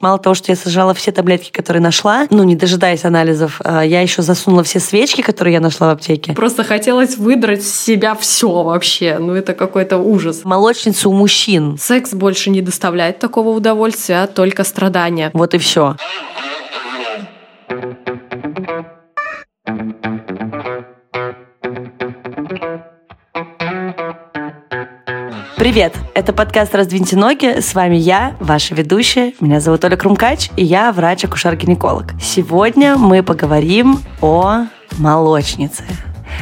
Мало того, что я сожрала все таблетки, которые нашла, ну, не дожидаясь анализов, а, я еще засунула все свечки, которые я нашла в аптеке. Просто хотелось выдрать с себя все вообще. Ну, это какой-то ужас. Молочница у мужчин. Секс больше не доставляет такого удовольствия, а только страдания. Вот и все. Привет! Это подкаст «Раздвиньте ноги». С вами я, ваша ведущая. Меня зовут Оля Крумкач, и я врач-акушер-гинеколог. Сегодня мы поговорим о молочнице.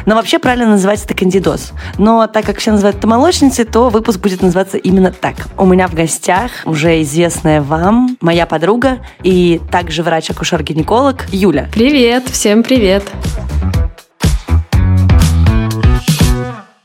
Но вообще правильно называть это кандидоз. Но так как все называют это молочницей, то выпуск будет называться именно так. У меня в гостях уже известная вам моя подруга и также врач-акушер-гинеколог Юля. Привет, всем привет.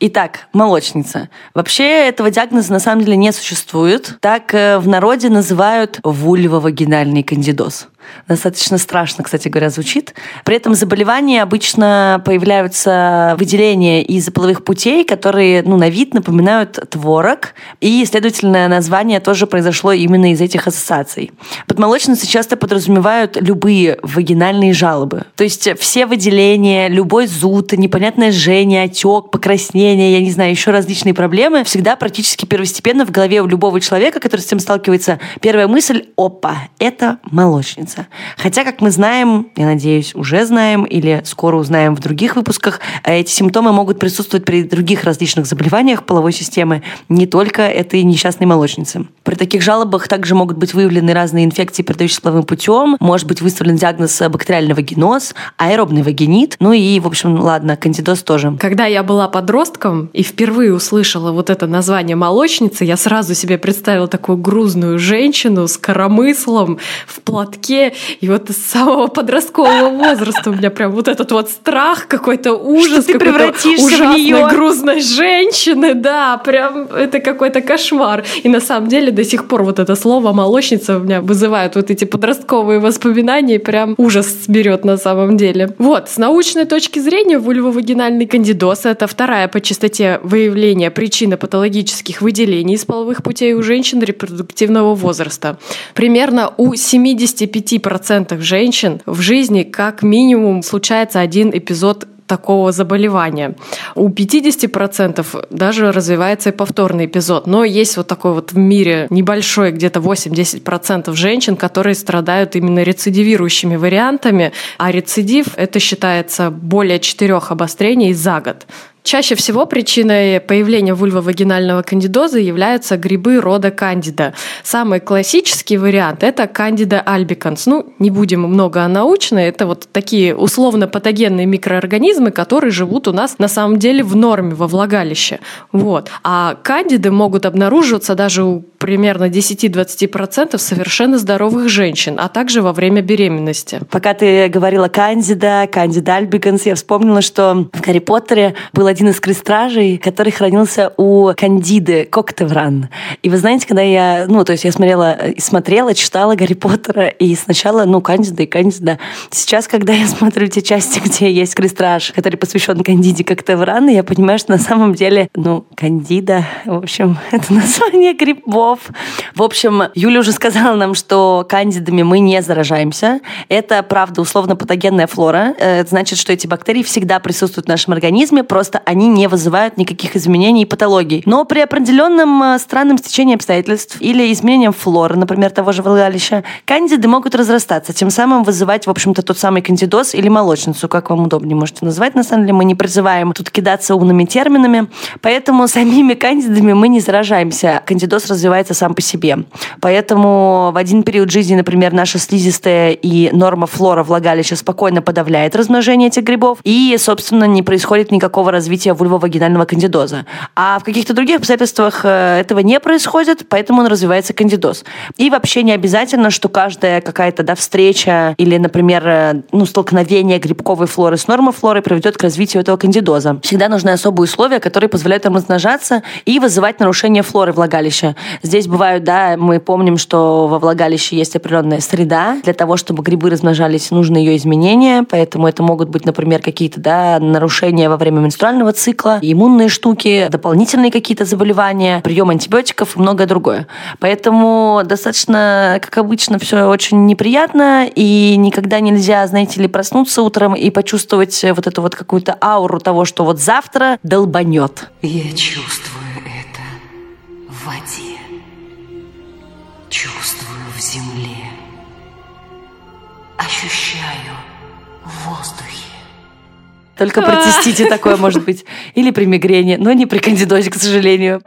Итак, молочница. Вообще этого диагноза на самом деле не существует. Так э, в народе называют вульвовагинальный кандидоз. Достаточно страшно, кстати говоря, звучит. При этом заболевания обычно появляются выделения из половых путей, которые ну, на вид напоминают творог, и, следовательно, название тоже произошло именно из этих ассоциаций. Под молочницей часто подразумевают любые вагинальные жалобы. То есть все выделения, любой зуд, непонятное жжение, отек, покраснение, я не знаю, еще различные проблемы, всегда практически первостепенно в голове у любого человека, который с этим сталкивается, первая мысль – опа, это молочница разница. Хотя, как мы знаем, я надеюсь, уже знаем или скоро узнаем в других выпусках, э, эти симптомы могут присутствовать при других различных заболеваниях половой системы, не только этой несчастной молочницы. При таких жалобах также могут быть выявлены разные инфекции, передающиеся половым путем, может быть выставлен диагноз бактериальный вагиноз, аэробный вагинит, ну и, в общем, ладно, кандидоз тоже. Когда я была подростком и впервые услышала вот это название молочницы, я сразу себе представила такую грузную женщину с коромыслом в платке, и вот с самого подросткового возраста у меня прям вот этот вот страх, какой-то ужас, что ты превратишься ужасной, в нее. грузной женщины, да, прям это какой-то кошмар. И на самом деле до сих пор вот это слово молочница у меня вызывает вот эти подростковые воспоминания, и прям ужас берет на самом деле. Вот, с научной точки зрения вульвовагинальный кандидоз — это вторая по частоте выявления причины патологических выделений из половых путей у женщин репродуктивного возраста. Примерно у 75 5% женщин в жизни как минимум случается один эпизод такого заболевания. У 50% даже развивается и повторный эпизод. Но есть вот такой вот в мире небольшой, где-то 8-10% женщин, которые страдают именно рецидивирующими вариантами, а рецидив — это считается более четырех обострений за год. Чаще всего причиной появления вульвовагинального кандидоза являются грибы рода кандида. Самый классический вариант – это кандида альбиканс. Ну, не будем много о научной, это вот такие условно-патогенные микроорганизмы, которые живут у нас на самом деле в норме во влагалище. Вот. А кандиды могут обнаруживаться даже у примерно 10-20% совершенно здоровых женщин, а также во время беременности. Пока ты говорила кандида, кандида альбиканс, я вспомнила, что в Гарри Поттере было один из крестражей, который хранился у Кандиды Коктевран. И вы знаете, когда я, ну, то есть я смотрела, смотрела, читала Гарри Поттера, и сначала, ну, Кандида и Кандида. Сейчас, когда я смотрю те части, где есть крестраж, который посвящен Кандиде Коктевран, я понимаю, что на самом деле, ну, Кандида, в общем, это название грибов. В общем, Юля уже сказала нам, что кандидами мы не заражаемся. Это, правда, условно-патогенная флора. Э, это значит, что эти бактерии всегда присутствуют в нашем организме, просто они не вызывают никаких изменений и патологий. Но при определенном э, странном стечении обстоятельств или изменением флоры, например, того же влагалища, кандиды могут разрастаться, тем самым вызывать, в общем-то, тот самый кандидоз или молочницу, как вам удобнее можете назвать. На самом деле мы не призываем тут кидаться умными терминами, поэтому самими кандидами мы не заражаемся. Кандидоз развивается сам по себе. Поэтому в один период жизни, например, наша слизистая и норма флора влагалища спокойно подавляет размножение этих грибов, и, собственно, не происходит никакого развития развития вульвовагинального кандидоза. А в каких-то других обстоятельствах э, этого не происходит, поэтому он развивается кандидоз. И вообще не обязательно, что каждая какая-то да, встреча или, например, э, ну, столкновение грибковой флоры с нормофлорой приведет к развитию этого кандидоза. Всегда нужны особые условия, которые позволяют им размножаться и вызывать нарушение флоры влагалища. Здесь бывают, да, мы помним, что во влагалище есть определенная среда. Для того, чтобы грибы размножались, нужны ее изменения, поэтому это могут быть, например, какие-то да, нарушения во время менструального менструального цикла, иммунные штуки, дополнительные какие-то заболевания, прием антибиотиков и многое другое. Поэтому достаточно, как обычно, все очень неприятно, и никогда нельзя, знаете ли, проснуться утром и почувствовать вот эту вот какую-то ауру того, что вот завтра долбанет. Я чувствую это в воде, чувствую в земле, ощущаю в воздухе. Только при цистите такое может быть. Или при мигрени, но не при кандидозе, к сожалению.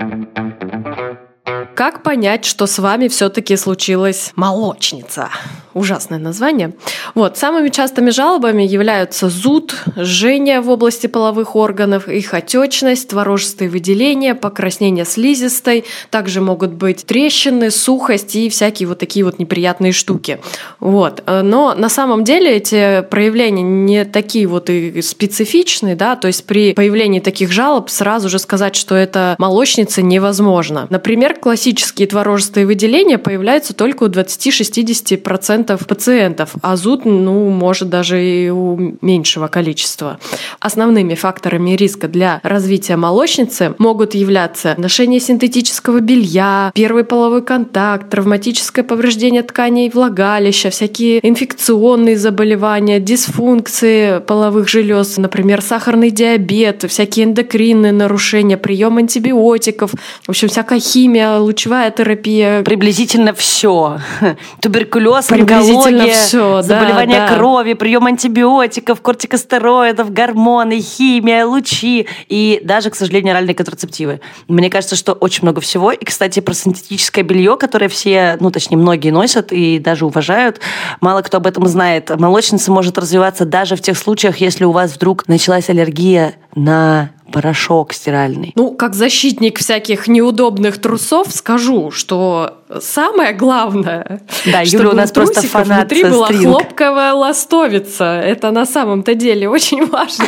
Как понять, что с вами все-таки случилась молочница? Ужасное название. Вот, самыми частыми жалобами являются зуд, жжение в области половых органов, их отечность, творожистые выделения, покраснение слизистой. Также могут быть трещины, сухость и всякие вот такие вот неприятные штуки. Вот. Но на самом деле эти проявления не такие вот и специфичные, да, то есть при появлении таких жалоб сразу же сказать, что это молочница невозможно. Например, классические творожистые выделения появляются только у 20-60% пациентов, а зуд, ну, может даже и у меньшего количества. Основными факторами риска для развития молочницы могут являться ношение синтетического белья, первый половой контакт, травматическое повреждение тканей влагалища, всякие инфекционные заболевания, дисфункции половых желез, например, сахарный диабет, всякие эндокринные нарушения, прием антибиотиков, в общем, всякая химия, лучевая терапия. Приблизительно все. Туберкулез, онкология, все, заболевания да, да. крови, прием антибиотиков, кортикостероидов, гормоны, химия, лучи и даже, к сожалению, оральные контрацептивы. Мне кажется, что очень много всего. И, кстати, про синтетическое белье, которое все, ну, точнее, многие носят и даже уважают, мало кто об этом знает. Молочница может развиваться даже в тех случаях, если у вас вдруг началась аллергия на порошок стиральный. Ну, как защитник всяких неудобных трусов, скажу, что самое главное, Да, Юля чтобы у нас просто фанат внутри была стринг. хлопковая ластовица. Это на самом-то деле очень важно.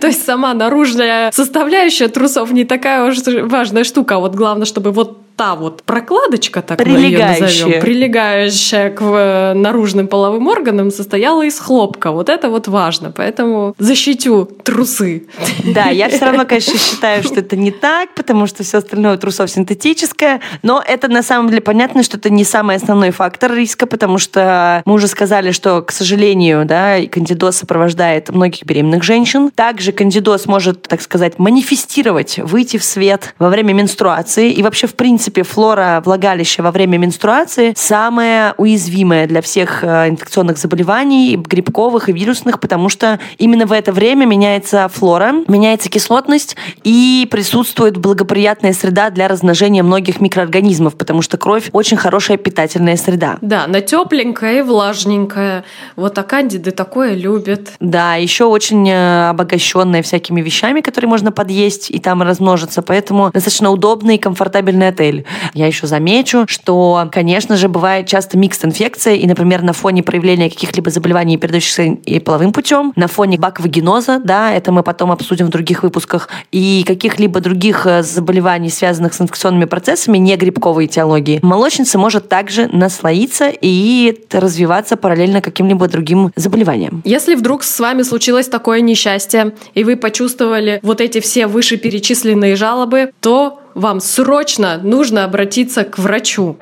То есть сама наружная составляющая трусов не такая уж важная штука. А Вот главное, чтобы вот та вот прокладочка, так мы ее Прилегающая. назовем, прилегающая к э, наружным половым органам, состояла из хлопка. Вот это вот важно. Поэтому защитю трусы. Да, я все равно, конечно, считаю, что это не так, потому что все остальное трусов синтетическое. Но это на самом деле понятно, что это не самый основной фактор риска, потому что мы уже сказали, что, к сожалению, да, кандидоз сопровождает многих беременных женщин. Также кандидоз может, так сказать, манифестировать, выйти в свет во время менструации. И вообще, в принципе, флора влагалища во время менструации самая уязвимая для всех э, инфекционных заболеваний, грибковых и вирусных, потому что именно в это время меняется флора, меняется кислотность и присутствует благоприятная среда для размножения многих микроорганизмов, потому что кровь очень хорошая питательная среда. Да, на тепленькое и влажненькое. Вот а кандиды такое любят. Да, еще очень э, обогащенная всякими вещами, которые можно подъесть и там размножиться, поэтому достаточно удобный и комфортабельный отель. Я еще замечу, что, конечно же, бывает часто микс инфекция, и, например, на фоне проявления каких-либо заболеваний, передающихся и половым путем, на фоне баквагеноза, да, это мы потом обсудим в других выпусках, и каких-либо других э, заболеваний, связанных с инфекционными процессами, не грибковой этиологии, молочница может также наслоиться и развиваться параллельно каким-либо другим заболеваниям. Если вдруг с вами случилось такое несчастье, и вы почувствовали вот эти все вышеперечисленные жалобы, то вам срочно нужно обратиться к врачу.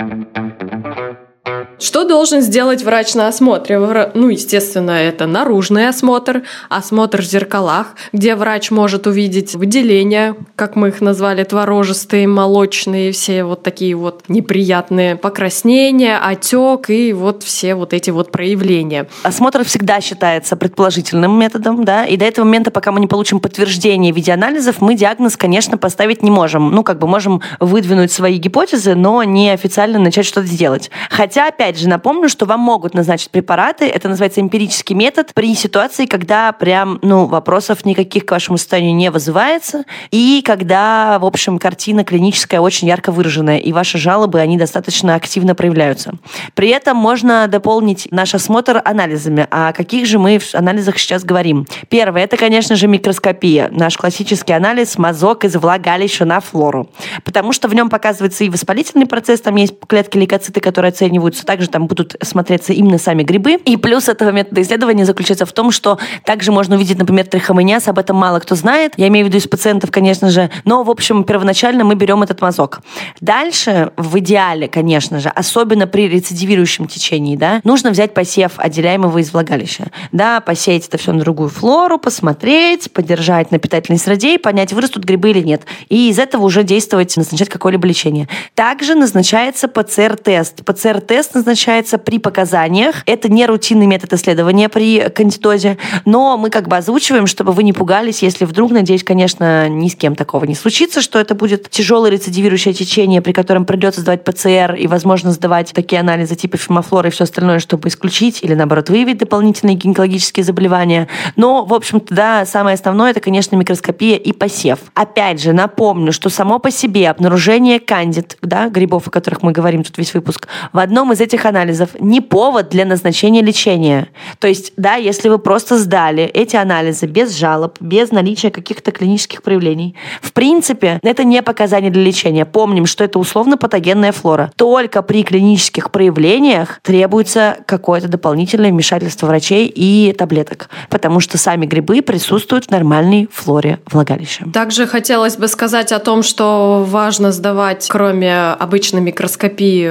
Что должен сделать врач на осмотре? Ну, естественно, это наружный осмотр, осмотр в зеркалах, где врач может увидеть выделения, как мы их назвали, творожистые, молочные, все вот такие вот неприятные покраснения, отек и вот все вот эти вот проявления. Осмотр всегда считается предположительным методом, да, и до этого момента, пока мы не получим подтверждение в виде анализов, мы диагноз, конечно, поставить не можем. Ну, как бы можем выдвинуть свои гипотезы, но не официально начать что-то делать. Хотя, опять же, напомню, что вам могут назначить препараты, это называется эмпирический метод, при ситуации, когда прям, ну, вопросов никаких к вашему состоянию не вызывается, и когда, в общем, картина клиническая очень ярко выраженная, и ваши жалобы, они достаточно активно проявляются. При этом можно дополнить наш осмотр анализами. О каких же мы в анализах сейчас говорим? Первое, это, конечно же, микроскопия. Наш классический анализ мазок из влагалища на флору. Потому что в нем показывается и воспалительный процесс, там есть клетки лейкоциты, которые оцениваются. Также там будут смотреться именно сами грибы. И плюс этого метода исследования заключается в том, что также можно увидеть, например, трихомониаз, об этом мало кто знает. Я имею в виду из пациентов, конечно же. Но, в общем, первоначально мы берем этот мазок. Дальше, в идеале, конечно же, особенно при рецидивирующем течении, да, нужно взять посев отделяемого из влагалища. Да, посеять это все на другую флору, посмотреть, подержать на питательной среде и понять, вырастут грибы или нет. И из этого уже действовать, назначать какое-либо лечение. Также назначается ПЦР-тест. ПЦР-тест назначается при показаниях. Это не рутинный метод исследования при кандидозе, но мы как бы озвучиваем, чтобы вы не пугались, если вдруг, надеюсь, конечно, ни с кем такого не случится, что это будет тяжелое рецидивирующее течение, при котором придется сдавать ПЦР и, возможно, сдавать такие анализы типа фимофлоры и все остальное, чтобы исключить или, наоборот, выявить дополнительные гинекологические заболевания. Но, в общем-то, да, самое основное, это, конечно, микроскопия и посев. Опять же, напомню, что само по себе обнаружение кандид, да, грибов, о которых мы говорим тут весь выпуск, в одном из этих анализов не повод для назначения лечения. То есть, да, если вы просто сдали эти анализы без жалоб, без наличия каких-то клинических проявлений, в принципе, это не показание для лечения. Помним, что это условно-патогенная флора. Только при клинических проявлениях требуется какое-то дополнительное вмешательство врачей и таблеток, потому что сами грибы присутствуют в нормальной флоре влагалища. Также хотелось бы сказать о том, что важно сдавать, кроме обычной микроскопии,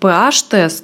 pH-тест, э,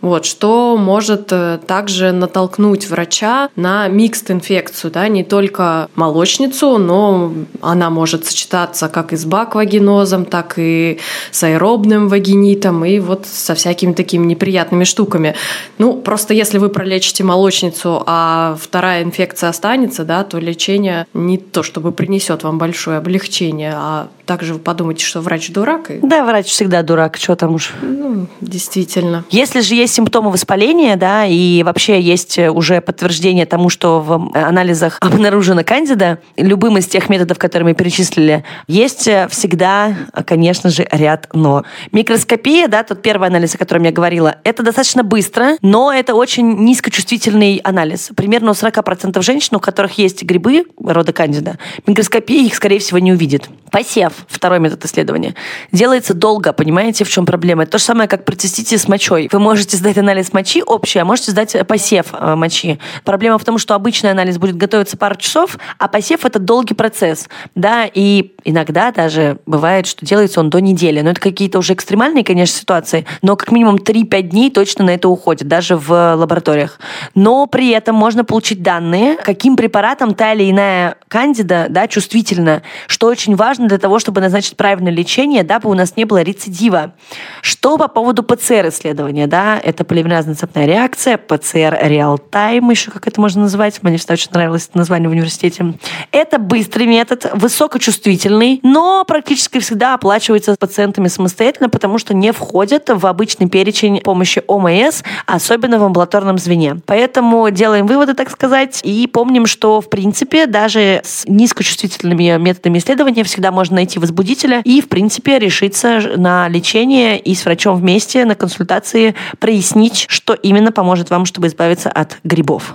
вот, что может э, также натолкнуть врача на микст инфекцию, да, не только молочницу, но она может сочетаться как и с баквагенозом, так и с аэробным вагинитом и вот со всякими такими неприятными штуками. Ну, просто если вы пролечите молочницу, а вторая инфекция останется, да, то лечение не то чтобы принесет вам большое облегчение, а также вы подумаете, что врач дурак. И... Да, врач всегда дурак, что там уж. Ну, действительно. Если же есть симптомы воспаления, да, и вообще есть уже подтверждение тому, что в анализах обнаружена кандида, любым из тех методов, которые мы перечислили, есть всегда, конечно же, ряд но. Микроскопия, да, тот первый анализ, о котором я говорила, это достаточно быстро, но это очень низкочувствительный анализ. Примерно у 40% женщин, у которых есть грибы рода кандида, микроскопия их, скорее всего, не увидит. Посев, второй метод исследования, делается долго, понимаете, в чем проблема? Это то же самое, как при цистите с мочой. Вы можете сдать анализ мочи общий, а можете сдать посев э, мочи. Проблема в том, что обычный анализ будет готовиться пару часов, а посев это долгий процесс. Да, и иногда даже бывает, что делается он до недели. Но это какие-то уже экстремальные, конечно, ситуации, но как минимум 3-5 дней точно на это уходит, даже в лабораториях. Но при этом можно получить данные, каким препаратом та или иная кандида да, чувствительна, что очень важно для того, чтобы назначить правильное лечение, дабы у нас не было рецидива. Что по поводу ПЦР-исследования, да, это полимеразная цепная реакция, ПЦР реал-тайм, еще как это можно назвать. Мне всегда очень нравилось это название в университете. Это быстрый метод, высокочувствительный, но практически всегда оплачивается пациентами самостоятельно, потому что не входит в обычный перечень помощи ОМС, особенно в амбулаторном звене. Поэтому делаем выводы, так сказать, и помним, что, в принципе, даже с низкочувствительными методами исследования всегда можно найти возбудителя и, в принципе, решиться на лечение и с врачом вместе на консультации прояснить прояснить, что именно поможет вам, чтобы избавиться от грибов.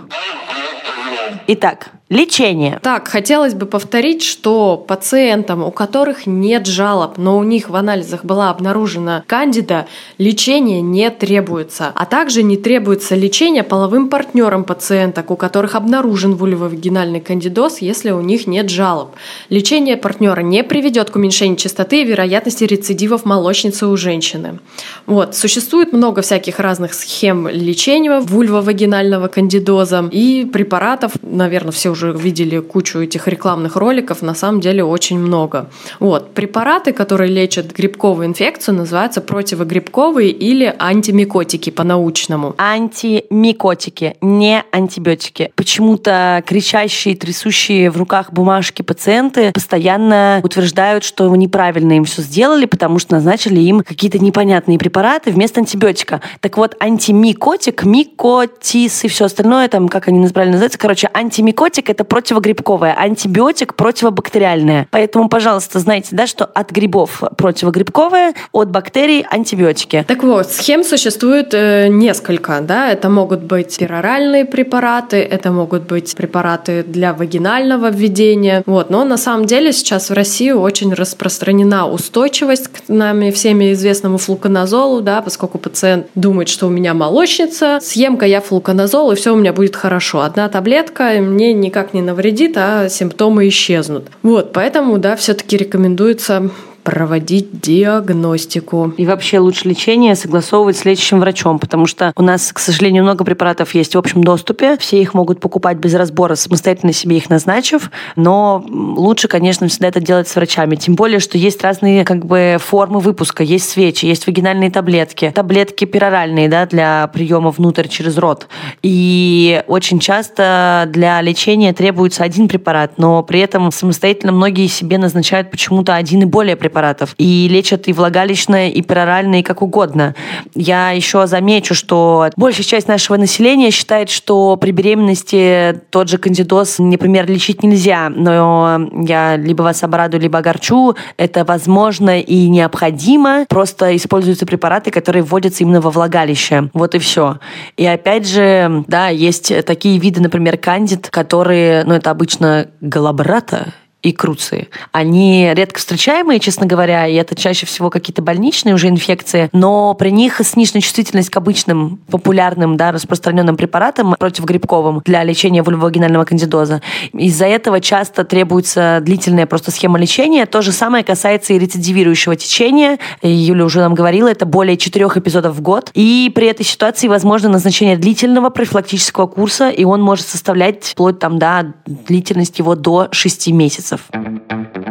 Итак, Лечение. Так, хотелось бы повторить, что пациентам, у которых нет жалоб, но у них в анализах была обнаружена кандида, лечение не требуется. А также не требуется лечение половым партнерам пациенток, у которых обнаружен вульвовагинальный кандидоз, если у них нет жалоб. Лечение партнера не приведет к уменьшению частоты и вероятности рецидивов молочницы у женщины. Вот. Существует много всяких разных схем лечения вульвовагинального кандидоза и препаратов, наверное, все уже видели кучу этих рекламных роликов, на самом деле очень много. Вот. Препараты, которые лечат грибковую инфекцию, называются противогрибковые или антимикотики по-научному. Антимикотики, не антибиотики. Почему-то кричащие, трясущие в руках бумажки пациенты постоянно утверждают, что неправильно им все сделали, потому что назначили им какие-то непонятные препараты вместо антибиотика. Так вот, антимикотик, микотис и все остальное, там, как они правильно называются, короче, антимикотик антибиотик это противогрибковое, антибиотик противобактериальное. Поэтому, пожалуйста, знайте, да, что от грибов противогрибковое, от бактерий антибиотики. Так вот, схем существует э, несколько, да, это могут быть пероральные препараты, это могут быть препараты для вагинального введения, вот, но на самом деле сейчас в России очень распространена устойчивость к нами всеми известному флуконазолу, да, поскольку пациент думает, что у меня молочница, съем-ка я флуконазол, и все у меня будет хорошо. Одна таблетка мне никак не навредит, а симптомы исчезнут. Вот, поэтому, да, все-таки рекомендуется проводить диагностику. И вообще лучше лечение согласовывать с лечащим врачом, потому что у нас, к сожалению, много препаратов есть в общем доступе. Все их могут покупать без разбора, самостоятельно себе их назначив. Но лучше, конечно, всегда это делать с врачами. Тем более, что есть разные как бы формы выпуска. Есть свечи, есть вагинальные таблетки, таблетки пероральные да, для приема внутрь через рот. И очень часто для лечения требуется один препарат, но при этом самостоятельно многие себе назначают почему-то один и более препарат препаратов. И лечат и влагалищное, и пероральное, и как угодно. Я еще замечу, что большая часть нашего населения считает, что при беременности тот же кандидоз, например, лечить нельзя. Но я либо вас обрадую, либо огорчу. Это возможно и необходимо. Просто используются препараты, которые вводятся именно во влагалище. Вот и все. И опять же, да, есть такие виды, например, кандид, которые, ну, это обычно галабрата, и круции. Они редко встречаемые, честно говоря, и это чаще всего какие-то больничные уже инфекции, но при них снижена чувствительность к обычным популярным, да, распространенным препаратам противогрибковым для лечения вульвовагинального кандидоза. Из-за этого часто требуется длительная просто схема лечения. То же самое касается и рецидивирующего течения. Юля уже нам говорила, это более четырех эпизодов в год. И при этой ситуации возможно назначение длительного профилактического курса, и он может составлять вплоть там, да, длительность его до 6 месяцев месяцев.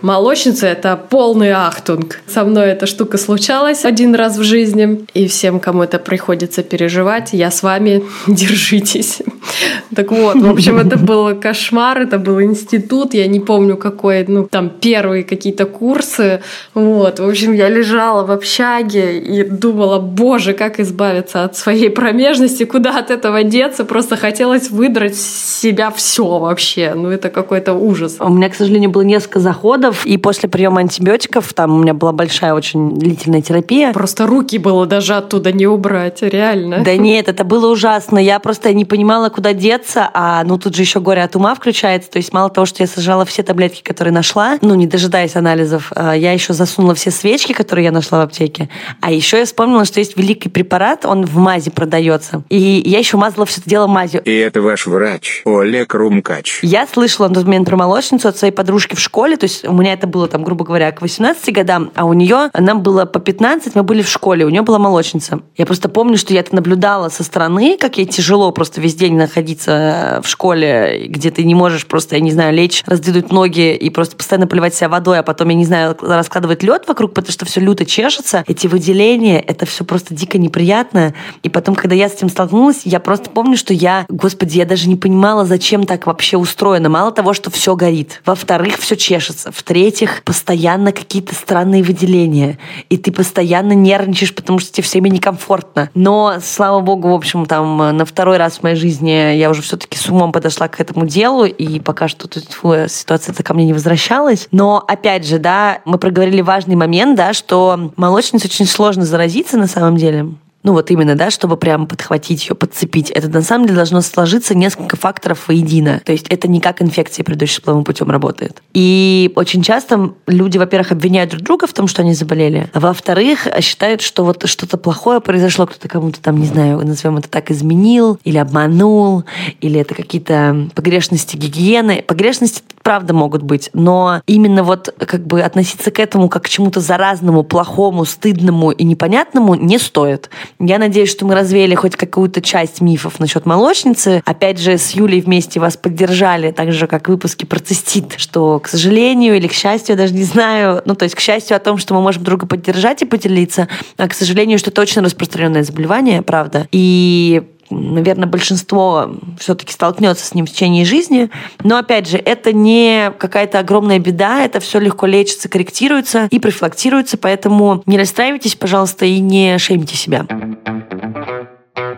Молочница – это полный ахтунг. Со мной эта штука случалась один раз в жизни, и всем, кому это приходится переживать, я с вами, держитесь. Так вот, в общем, это был кошмар, это был институт, я не помню какой, ну, там первые какие-то курсы, вот. В общем, я лежала в общаге и думала, боже, как избавиться от своей промежности, куда от этого деться, просто хотелось выдрать себя все вообще, ну, это какой-то ужас. У меня, к сожалению, было несколько заходов, антибиотиков, и после приема антибиотиков, там у меня была большая очень длительная терапия. Просто руки было даже оттуда не убрать, реально. Да нет, это было ужасно. Я просто не понимала, куда деться, а ну тут же еще горе от ума включается. То есть мало того, что я сажала все таблетки, которые нашла, ну не дожидаясь анализов, а, я еще засунула все свечки, которые я нашла в аптеке. А еще я вспомнила, что есть великий препарат, он в мазе продается. И я еще мазала все это дело мазью. И это ваш врач, Олег Румкач. Я слышала на тот момент про молочницу от своей подружки в школе, то есть меня это было там, грубо говоря, к 18 годам, а у нее, нам было по 15, мы были в школе, у нее была молочница. Я просто помню, что я это наблюдала со стороны, как ей тяжело просто весь день находиться в школе, где ты не можешь просто, я не знаю, лечь, раздвинуть ноги и просто постоянно поливать себя водой, а потом, я не знаю, раскладывать лед вокруг, потому что все люто чешется. Эти выделения, это все просто дико неприятно. И потом, когда я с этим столкнулась, я просто помню, что я, господи, я даже не понимала, зачем так вообще устроено. Мало того, что все горит. Во-вторых, все чешется. В-третьих, постоянно какие-то странные выделения. И ты постоянно нервничаешь, потому что тебе все время некомфортно. Но, слава богу, в общем, там на второй раз в моей жизни я уже все-таки с умом подошла к этому делу, и пока что тут ситуация ко мне не возвращалась. Но, опять же, да, мы проговорили важный момент, да, что молочница очень сложно заразиться на самом деле ну вот именно, да, чтобы прям подхватить ее, подцепить. Это на самом деле должно сложиться несколько факторов воедино. То есть это не как инфекция, предыдущим половым путем работает. И очень часто люди, во-первых, обвиняют друг друга в том, что они заболели, а во-вторых, считают, что вот что-то плохое произошло, кто-то кому-то там, не знаю, назовем это так, изменил или обманул, или это какие-то погрешности гигиены. Погрешности правда могут быть, но именно вот как бы относиться к этому как к чему-то заразному, плохому, стыдному и непонятному не стоит. Я надеюсь, что мы развеяли хоть какую-то часть мифов насчет молочницы. Опять же, с Юлей вместе вас поддержали, так же, как выпуски про цистит, что, к сожалению или к счастью, я даже не знаю, ну, то есть, к счастью о том, что мы можем друга поддержать и поделиться, а, к сожалению, что это очень распространенное заболевание, правда. И наверное, большинство все-таки столкнется с ним в течение жизни. Но, опять же, это не какая-то огромная беда, это все легко лечится, корректируется и профилактируется, поэтому не расстраивайтесь, пожалуйста, и не шеймите себя.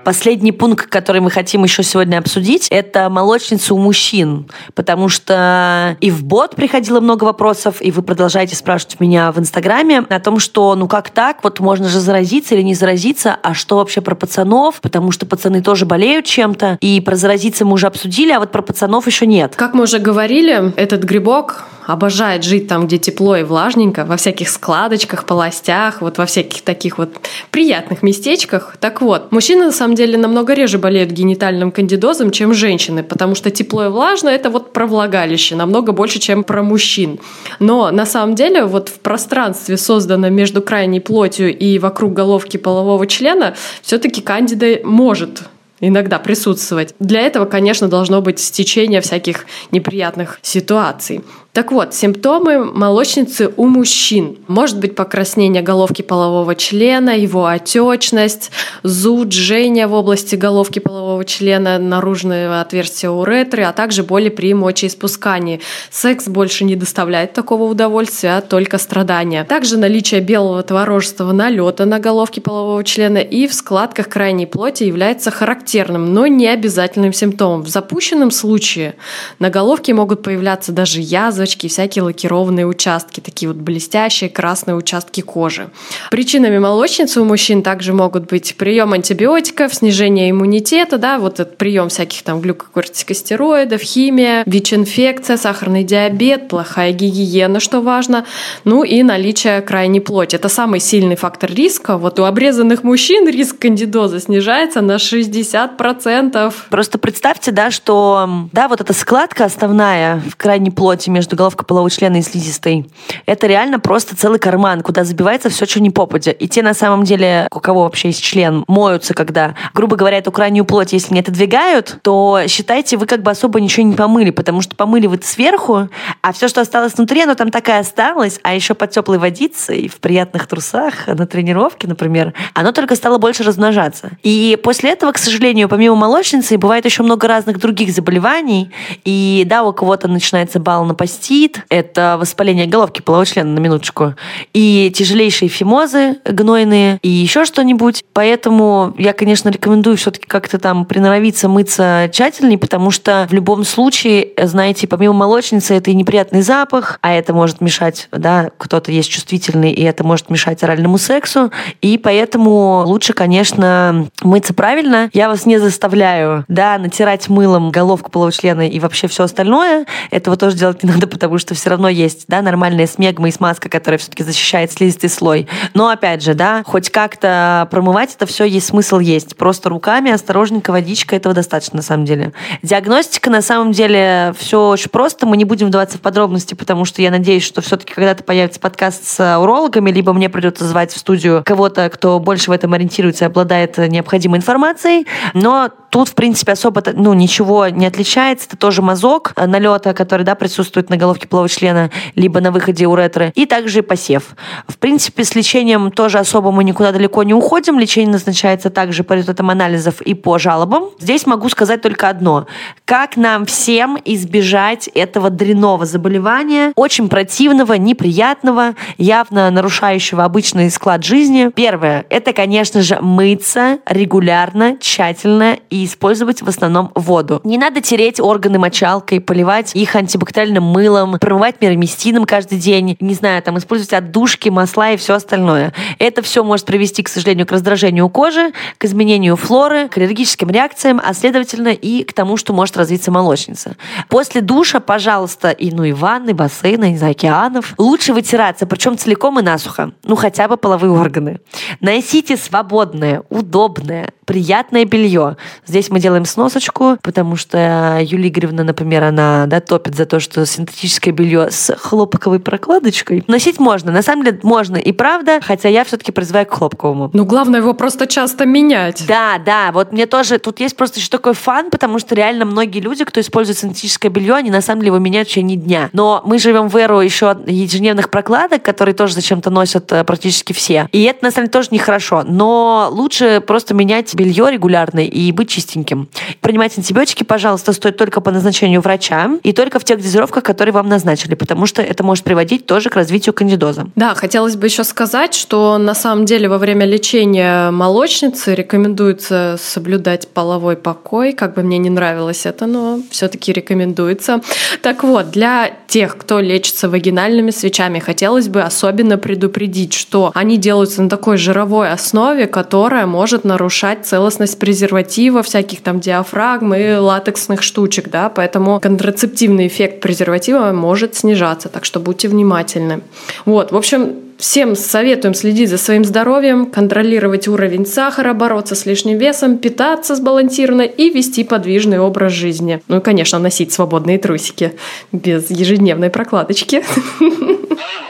Последний пункт, который мы хотим еще сегодня обсудить, это молочница у мужчин, потому что и в бот приходило много вопросов, и вы продолжаете спрашивать меня в Инстаграме о том, что ну как так, вот можно же заразиться или не заразиться, а что вообще про пацанов, потому что пацаны тоже болеют чем-то, и про заразиться мы уже обсудили, а вот про пацанов еще нет. Как мы уже говорили, этот грибок обожает жить там, где тепло и влажненько, во всяких складочках, полостях, вот во всяких таких вот приятных местечках. Так вот, мужчины на самом деле намного реже болеют генитальным кандидозом, чем женщины, потому что тепло и влажно — это вот про влагалище, намного больше, чем про мужчин. Но на самом деле вот в пространстве, созданном между крайней плотью и вокруг головки полового члена, все таки кандида может иногда присутствовать. Для этого, конечно, должно быть стечение всяких неприятных ситуаций. Так вот, симптомы молочницы у мужчин. Может быть покраснение головки полового члена, его отечность, зуд, жжение в области головки полового члена, наружное отверстие уретры, а также боли при мочеиспускании. Секс больше не доставляет такого удовольствия, а только страдания. Также наличие белого творожества налета на головке полового члена и в складках крайней плоти является характерным, но не обязательным симптомом. В запущенном случае на головке могут появляться даже язвы, язвочки, всякие лакированные участки, такие вот блестящие красные участки кожи. Причинами молочницы у мужчин также могут быть прием антибиотиков, снижение иммунитета, да, вот этот прием всяких там глюкокортикостероидов, химия, ВИЧ-инфекция, сахарный диабет, плохая гигиена, что важно, ну и наличие крайней плоти. Это самый сильный фактор риска. Вот у обрезанных мужчин риск кандидоза снижается на 60%. Просто представьте, да, что да, вот эта складка основная в крайней плоти между между головкой полового члена и слизистой. Это реально просто целый карман, куда забивается все, что не попадя. И те, на самом деле, у кого вообще есть член, моются, когда, грубо говоря, эту крайнюю плоть, если не отодвигают, то считайте, вы как бы особо ничего не помыли, потому что помыли вы сверху, а все, что осталось внутри, оно там так и осталось, а еще под теплой водицей, в приятных трусах, на тренировке, например, оно только стало больше размножаться. И после этого, к сожалению, помимо молочницы, бывает еще много разных других заболеваний. И да, у кого-то начинается бал на постель, мастит, это воспаление головки полового члена, на минуточку, и тяжелейшие фимозы гнойные, и еще что-нибудь. Поэтому я, конечно, рекомендую все-таки как-то там приноровиться, мыться тщательнее, потому что в любом случае, знаете, помимо молочницы, это и неприятный запах, а это может мешать, да, кто-то есть чувствительный, и это может мешать оральному сексу, и поэтому лучше, конечно, мыться правильно. Я вас не заставляю, да, натирать мылом головку полового члена и вообще все остальное. Этого тоже делать не надо, потому что все равно есть, да, нормальная смегма и смазка, которая все-таки защищает слизистый слой. Но, опять же, да, хоть как-то промывать это все есть смысл есть. Просто руками, осторожненько, водичка, этого достаточно на самом деле. Диагностика, на самом деле, все очень просто. Мы не будем вдаваться в подробности, потому что я надеюсь, что все-таки когда-то появится подкаст с урологами, либо мне придется звать в студию кого-то, кто больше в этом ориентируется и обладает необходимой информацией. Но тут, в принципе, особо ну, ничего не отличается. Это тоже мазок налета, который да, присутствует на головке члена, либо на выходе уретры, и также посев. В принципе, с лечением тоже особо мы никуда далеко не уходим. Лечение назначается также по результатам анализов и по жалобам. Здесь могу сказать только одно. Как нам всем избежать этого дрянного заболевания, очень противного, неприятного, явно нарушающего обычный склад жизни? Первое, это, конечно же, мыться регулярно, тщательно и использовать в основном воду. Не надо тереть органы мочалкой, поливать их антибактериальным мылом, мылом, промывать мироместином каждый день, не знаю, там использовать отдушки, масла и все остальное. Это все может привести, к сожалению, к раздражению кожи, к изменению флоры, к аллергическим реакциям, а следовательно и к тому, что может развиться молочница. После душа, пожалуйста, и ну и ванны, бассейна, не знаю, океанов, лучше вытираться, причем целиком и насухо. Ну хотя бы половые органы. Носите свободное, удобное, приятное белье. Здесь мы делаем сносочку, потому что Юлия Игоревна, например, она да, топит за то, что синтетическое белье с хлопковой прокладочкой. Носить можно, на самом деле можно и правда, хотя я все-таки призываю к хлопковому. Ну, главное его просто часто менять. Да, да, вот мне тоже, тут есть просто еще такой фан, потому что реально многие люди, кто использует синтетическое белье, они на самом деле его меняют в течение дня. Но мы живем в эру еще ежедневных прокладок, которые тоже зачем-то носят э, практически все. И это на самом деле тоже нехорошо. Но лучше просто менять белье регулярно и быть чистеньким. Принимать антибиотики, пожалуйста, стоит только по назначению врача и только в тех дозировках, которые вам назначили, потому что это может приводить тоже к развитию кандидоза. Да, хотелось бы еще сказать, что на самом деле во время лечения молочницы рекомендуется соблюдать половой покой. Как бы мне не нравилось это, но все-таки рекомендуется. Так вот, для тех, кто лечится вагинальными свечами, хотелось бы особенно предупредить, что они делаются на такой жировой основе, которая может нарушать целостность презерватива, всяких там диафрагм и латексных штучек, да, поэтому контрацептивный эффект презерватива может снижаться, так что будьте внимательны. Вот, в общем, Всем советуем следить за своим здоровьем, контролировать уровень сахара, бороться с лишним весом, питаться сбалансированно и вести подвижный образ жизни. Ну и, конечно, носить свободные трусики без ежедневной прокладочки.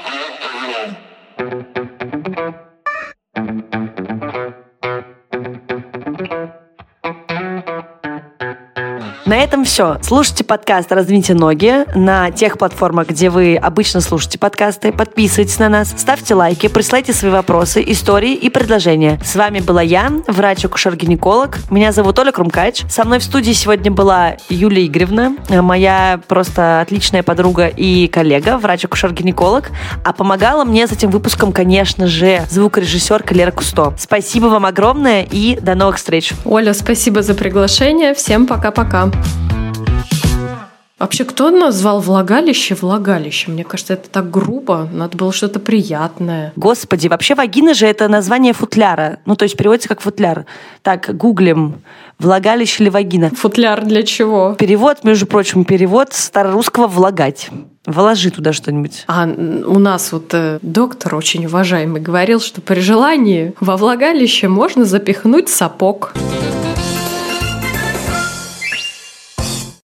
На этом все. Слушайте подкаст «Раздвиньте ноги» на тех платформах, где вы обычно слушаете подкасты. Подписывайтесь на нас, ставьте лайки, присылайте свои вопросы, истории и предложения. С вами была я, врач-акушер-гинеколог. Меня зовут Оля Крумкач. Со мной в студии сегодня была Юлия Игоревна, моя просто отличная подруга и коллега, врач-акушер-гинеколог. А помогала мне с этим выпуском, конечно же, звукорежиссер Лера Кусто. Спасибо вам огромное и до новых встреч. Оля, спасибо за приглашение. Всем пока-пока. Вообще, кто назвал влагалище влагалище? Мне кажется, это так грубо. Надо было что-то приятное. Господи, вообще вагина же это название футляра. Ну, то есть переводится как футляр. Так, гуглим. Влагалище или вагина? Футляр для чего? Перевод, между прочим, перевод старорусского «влагать». Вложи туда что-нибудь. А у нас вот э, доктор очень уважаемый говорил, что при желании во влагалище можно запихнуть сапог. Сапог.